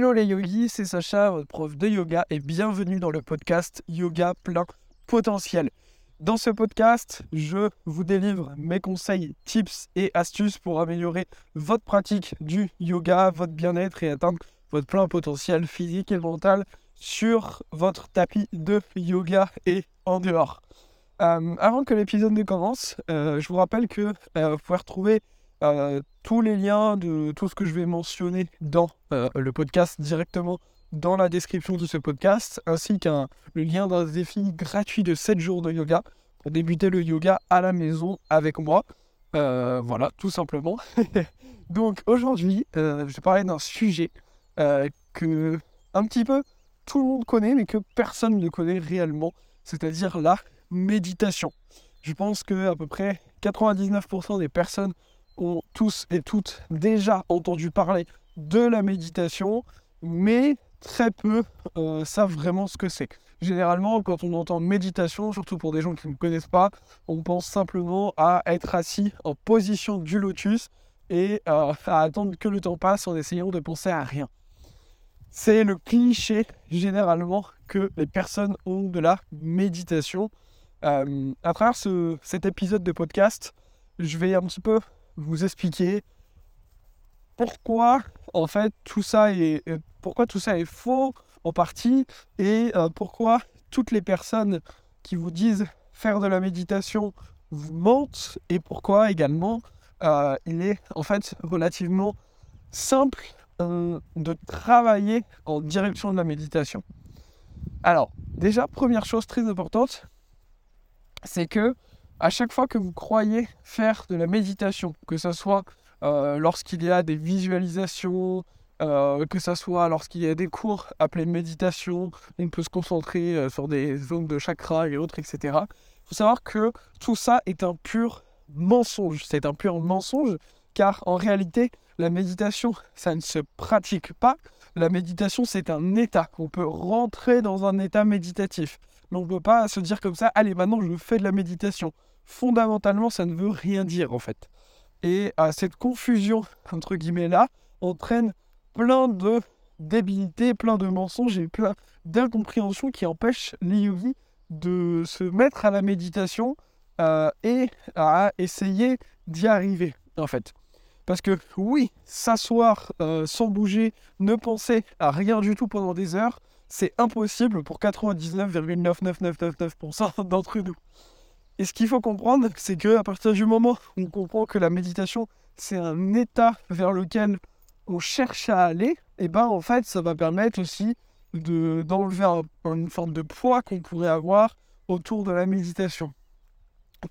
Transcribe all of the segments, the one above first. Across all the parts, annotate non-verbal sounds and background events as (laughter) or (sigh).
Hello les yogis, c'est Sacha, votre prof de yoga, et bienvenue dans le podcast Yoga plein potentiel. Dans ce podcast, je vous délivre mes conseils, tips et astuces pour améliorer votre pratique du yoga, votre bien-être et atteindre votre plein potentiel physique et mental sur votre tapis de yoga et en dehors. Euh, avant que l'épisode ne commence, euh, je vous rappelle que euh, vous pouvez retrouver tous les liens de tout ce que je vais mentionner dans le podcast directement dans la description de ce podcast, ainsi qu'un le lien d'un défi gratuit de 7 jours de yoga pour débuter le yoga à la maison avec moi. voilà, tout simplement. (laughs) Donc aujourd'hui, je vais parler d'un sujet que un petit peu tout le monde connaît, mais que personne ne connaît réellement, c'est-à-dire la méditation. Je pense que à peu près 99% des personnes ont tous et toutes déjà entendu parler de la méditation, mais très peu euh, savent vraiment ce que c'est. Généralement, quand on entend méditation, surtout pour des gens qui ne connaissent pas, on pense simplement à être assis en position du lotus et euh, à attendre que le temps passe en essayant de penser à rien. C'est le cliché généralement que les personnes ont de la méditation. Euh, à travers cet épisode de podcast, je vais un petit peu vous expliquer pourquoi en fait tout ça est euh, pourquoi tout ça est faux en partie et euh, pourquoi toutes les personnes qui vous disent faire de la méditation vous mentent et pourquoi également il est en fait relativement simple de travailler en direction de la méditation. Alors, déjà, première chose très importante, c'est que à chaque fois que vous croyez faire de la méditation, que ce soit euh, lorsqu'il y a des visualisations, euh, que ce soit lorsqu'il y a des cours appelés méditation, on peut se concentrer euh, sur des zones de chakra et autres, etc. Il faut savoir que tout ça est un pur mensonge. C'est un pur mensonge car en réalité, la méditation, ça ne se pratique pas. La méditation, c'est un état. On peut rentrer dans un état méditatif. Mais on ne peut pas se dire comme ça, allez, maintenant je fais de la méditation. Fondamentalement, ça ne veut rien dire en fait. Et euh, cette confusion, (laughs) entre guillemets, là, entraîne plein de débilités, plein de mensonges et plein d'incompréhensions qui empêchent les yogis de se mettre à la méditation euh, et à essayer d'y arriver, en fait. Parce que oui, s'asseoir euh, sans bouger, ne penser à rien du tout pendant des heures, c'est impossible pour 99,99999% (laughs) d'entre nous. Et ce qu'il faut comprendre, c'est que à partir du moment où on comprend que la méditation, c'est un état vers lequel on cherche à aller, et eh ben en fait, ça va permettre aussi de d'enlever une forme de poids qu'on pourrait avoir autour de la méditation.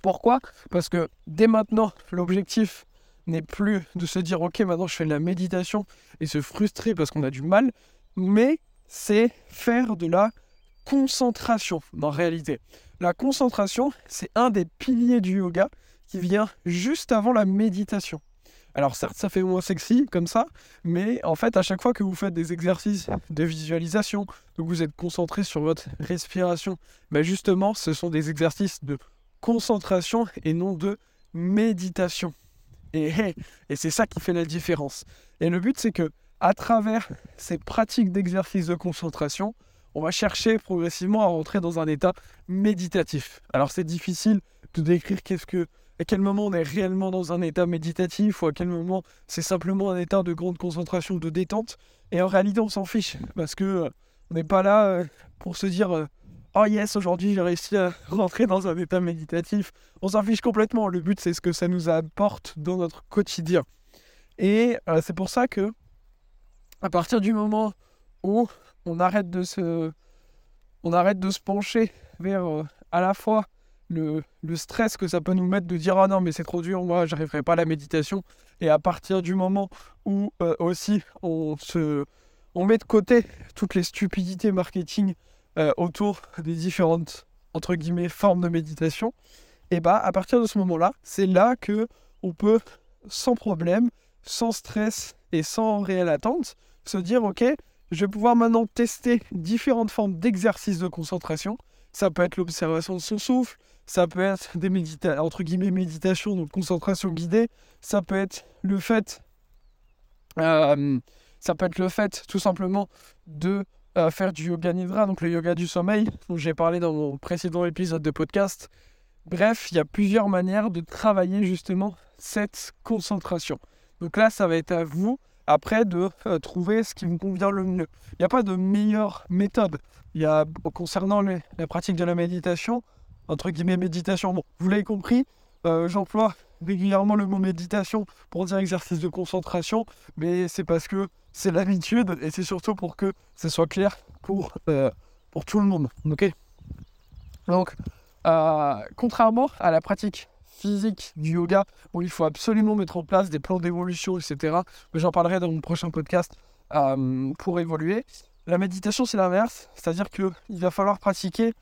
Pourquoi? Parce que dès maintenant, l'objectif n'est plus de se dire ok maintenant je fais de la méditation et se frustrer parce qu'on a du mal, mais c'est faire de la concentration en réalité. La concentration, c'est un des piliers du yoga qui vient juste avant la méditation. Alors certes, ça fait moins sexy comme ça, mais en fait, à chaque fois que vous faites des exercices de visualisation, que vous êtes concentré sur votre respiration, ben justement, ce sont des exercices de concentration et non de méditation. Et, (laughs) et c'est ça qui fait la différence. Et le but, c'est que à travers ces pratiques d'exercice de concentration, on va chercher progressivement à rentrer dans un état méditatif. Alors c'est difficile de décrire qu'est-ce que, à quel moment on est réellement dans un état méditatif ou à quel moment c'est simplement un état de grande concentration, de détente. Et en réalité, on s'en fiche parce que euh, on n'est pas là euh, pour se dire euh, oh yes, aujourd'hui j'ai réussi à rentrer dans un état méditatif. On s'en fiche complètement. Le but, c'est ce que ça nous apporte dans notre quotidien. Et euh, c'est pour ça que, à partir du moment où on arrête de se, on arrête de se pencher vers euh, à la fois le, stress que ça peut nous mettre de dire ah non mais c'est trop dur, moi j'arriverai pas à la méditation. Et à partir du moment où euh, aussi on se, on met de côté toutes les stupidités marketing euh, autour des différentes entre formes de méditation, et bah à partir de ce moment-là, c'est là que on peut sans problème, sans stress et sans réelle attente se dire ok, je vais pouvoir maintenant tester différentes formes d'exercices de concentration. Ça peut être l'observation de son souffle, ça peut être des méditations, entre guillemets méditation, donc concentration guidée, ça peut être le fait euh, Ça peut être le fait tout simplement de euh, faire du yoga nidra, donc le yoga du sommeil, dont j'ai parlé dans mon précédent épisode de podcast. Bref, il y a plusieurs manières de travailler justement cette concentration. Donc là, ça va être à vous après de euh, trouver ce qui vous convient le mieux. Il n'y a pas de meilleure méthode. Il y a, concernant la pratique de la méditation, entre guillemets méditation, bon, vous l'avez compris, euh, j'emploie régulièrement le mot méditation pour dire exercice de concentration, mais c'est parce que c'est l'habitude et c'est surtout pour que ce soit clair pour, euh, pour tout le monde. Donc, contrairement à la pratique physique du yoga où il faut absolument mettre en place des plans d'évolution, etc. Mais j'en parlerai dans mon prochain podcast euh, pour évoluer. La méditation, c'est l'inverse, c'est-à-dire qu'il va falloir pratiquer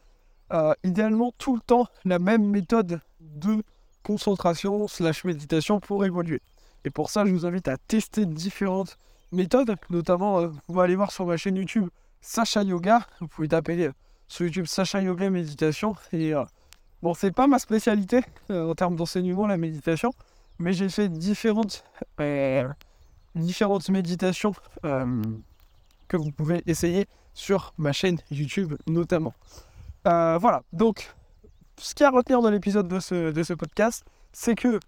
euh, idéalement tout le temps la même méthode de concentration slash méditation pour évoluer. Et pour ça, je vous invite à tester différentes méthodes, notamment, euh, vous allez voir sur ma chaîne YouTube Sacha Yoga, vous pouvez taper sur YouTube Sacha Yoga Méditation et Bon, c'est pas ma spécialité euh, en termes d'enseignement, la méditation, mais j'ai fait différentes, euh, différentes méditations euh, que vous pouvez essayer sur ma chaîne YouTube notamment. voilà, donc ce qu'il y a à retenir dans l'épisode de ce, de ce podcast, c'est que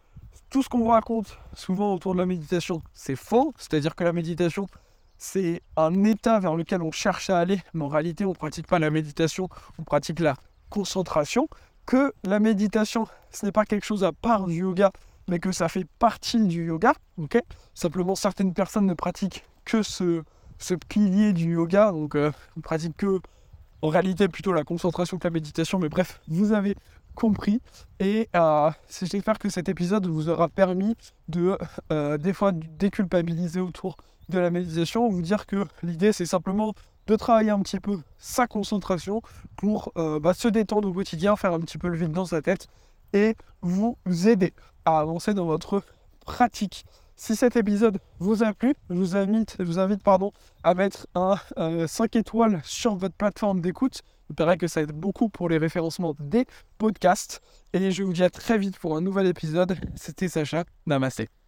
tout ce qu'on vous raconte souvent autour de la méditation, c'est faux, c'est-à-dire que la méditation, c'est un état vers lequel on cherche à aller, mais en réalité, on ne pratique pas la méditation, on pratique la concentration que la méditation, ce n'est pas quelque chose à part du yoga, mais que ça fait partie du yoga. ok? Simplement, certaines personnes ne pratiquent que ce, pilier du yoga, donc euh, ne pratiquent que, en réalité, plutôt la concentration que la méditation. Mais bref, vous avez compris. Et euh, j'espère que cet épisode vous aura permis de, euh, des fois, déculpabiliser autour de la méditation, vous dire que l'idée, c'est simplement de travailler un petit peu sa concentration pour euh, bah, se détendre au quotidien, faire un petit peu le vide dans sa tête et vous aider à avancer dans votre pratique. Si cet épisode vous a plu, je vous invite, pardon, à mettre un 5 euh, étoiles sur votre plateforme d'écoute. Il paraît que ça aide beaucoup pour les référencements des podcasts. Et je vous dis à très vite pour un nouvel épisode. C'était Sacha. Namaste.